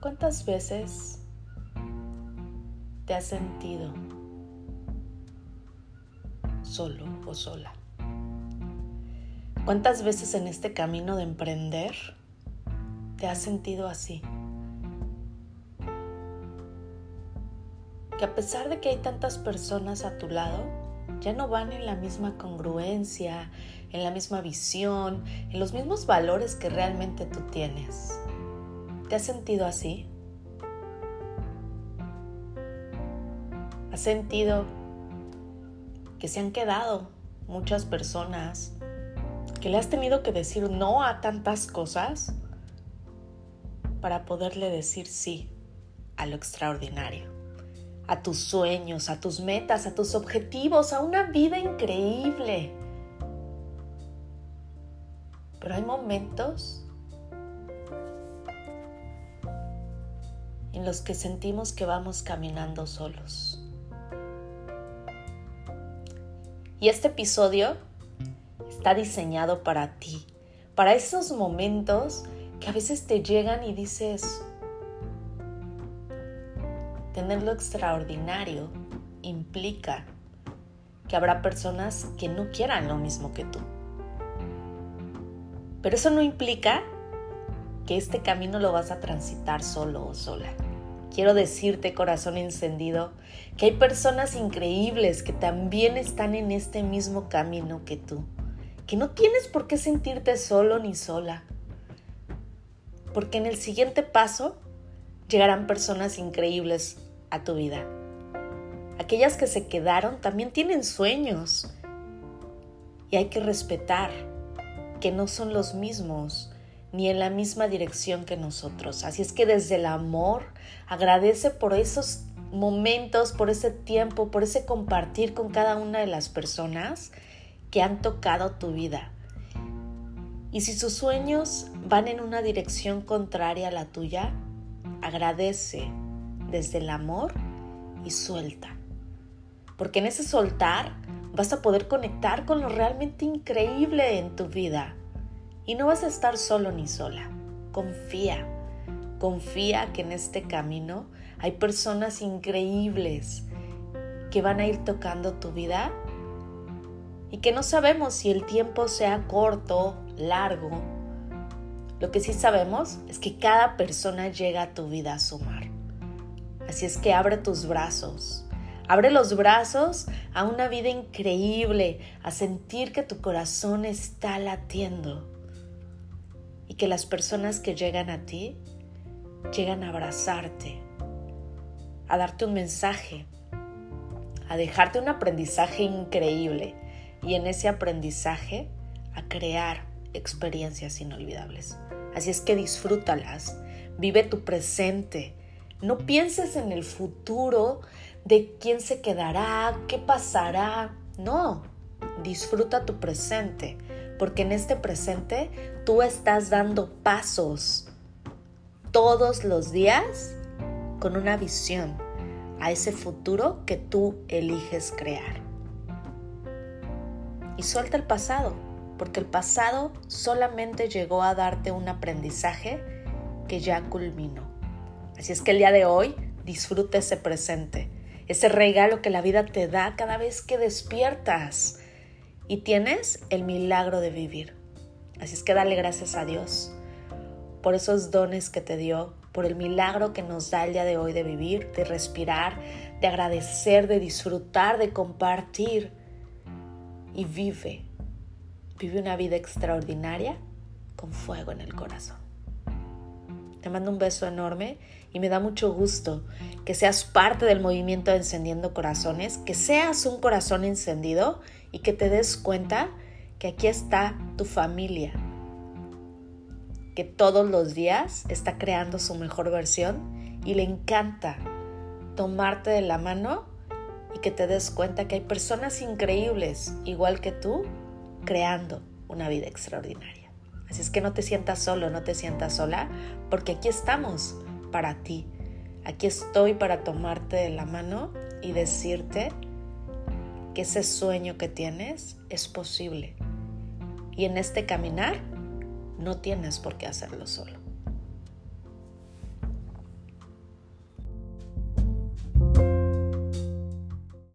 ¿Cuántas veces te has sentido solo o sola? ¿Cuántas veces en este camino de emprender te has sentido así? Que a pesar de que hay tantas personas a tu lado, ya no van en la misma congruencia, en la misma visión, en los mismos valores que realmente tú tienes. ¿Te has sentido así? ¿Has sentido que se han quedado muchas personas, que le has tenido que decir no a tantas cosas para poderle decir sí a lo extraordinario, a tus sueños, a tus metas, a tus objetivos, a una vida increíble? Pero hay momentos en los que sentimos que vamos caminando solos. Y este episodio está diseñado para ti, para esos momentos que a veces te llegan y dices, tener lo extraordinario implica que habrá personas que no quieran lo mismo que tú. Pero eso no implica que este camino lo vas a transitar solo o sola. Quiero decirte, corazón encendido, que hay personas increíbles que también están en este mismo camino que tú, que no tienes por qué sentirte solo ni sola, porque en el siguiente paso llegarán personas increíbles a tu vida. Aquellas que se quedaron también tienen sueños y hay que respetar que no son los mismos ni en la misma dirección que nosotros. Así es que desde el amor agradece por esos momentos, por ese tiempo, por ese compartir con cada una de las personas que han tocado tu vida. Y si sus sueños van en una dirección contraria a la tuya, agradece desde el amor y suelta. Porque en ese soltar vas a poder conectar con lo realmente increíble en tu vida y no vas a estar solo ni sola. Confía, confía que en este camino hay personas increíbles que van a ir tocando tu vida y que no sabemos si el tiempo sea corto, largo. Lo que sí sabemos es que cada persona llega a tu vida a sumar. Así es que abre tus brazos. Abre los brazos a una vida increíble, a sentir que tu corazón está latiendo y que las personas que llegan a ti llegan a abrazarte, a darte un mensaje, a dejarte un aprendizaje increíble y en ese aprendizaje a crear experiencias inolvidables. Así es que disfrútalas, vive tu presente, no pienses en el futuro de quién se quedará, qué pasará, no, disfruta tu presente porque en este presente tú estás dando pasos todos los días con una visión a ese futuro que tú eliges crear. Y suelta el pasado, porque el pasado solamente llegó a darte un aprendizaje que ya culminó. Así es que el día de hoy disfruta ese presente, ese regalo que la vida te da cada vez que despiertas y tienes el milagro de vivir. Así es que dale gracias a Dios por esos dones que te dio, por el milagro que nos da el día de hoy de vivir, de respirar, de agradecer, de disfrutar, de compartir. Y vive, vive una vida extraordinaria con fuego en el corazón. Te mando un beso enorme y me da mucho gusto que seas parte del movimiento de Encendiendo Corazones, que seas un corazón encendido y que te des cuenta que aquí está tu familia, que todos los días está creando su mejor versión y le encanta tomarte de la mano y que te des cuenta que hay personas increíbles, igual que tú, creando una vida extraordinaria. Así es que no te sientas solo, no te sientas sola, porque aquí estamos para ti. Aquí estoy para tomarte de la mano y decirte que ese sueño que tienes es posible. Y en este caminar no tienes por qué hacerlo solo.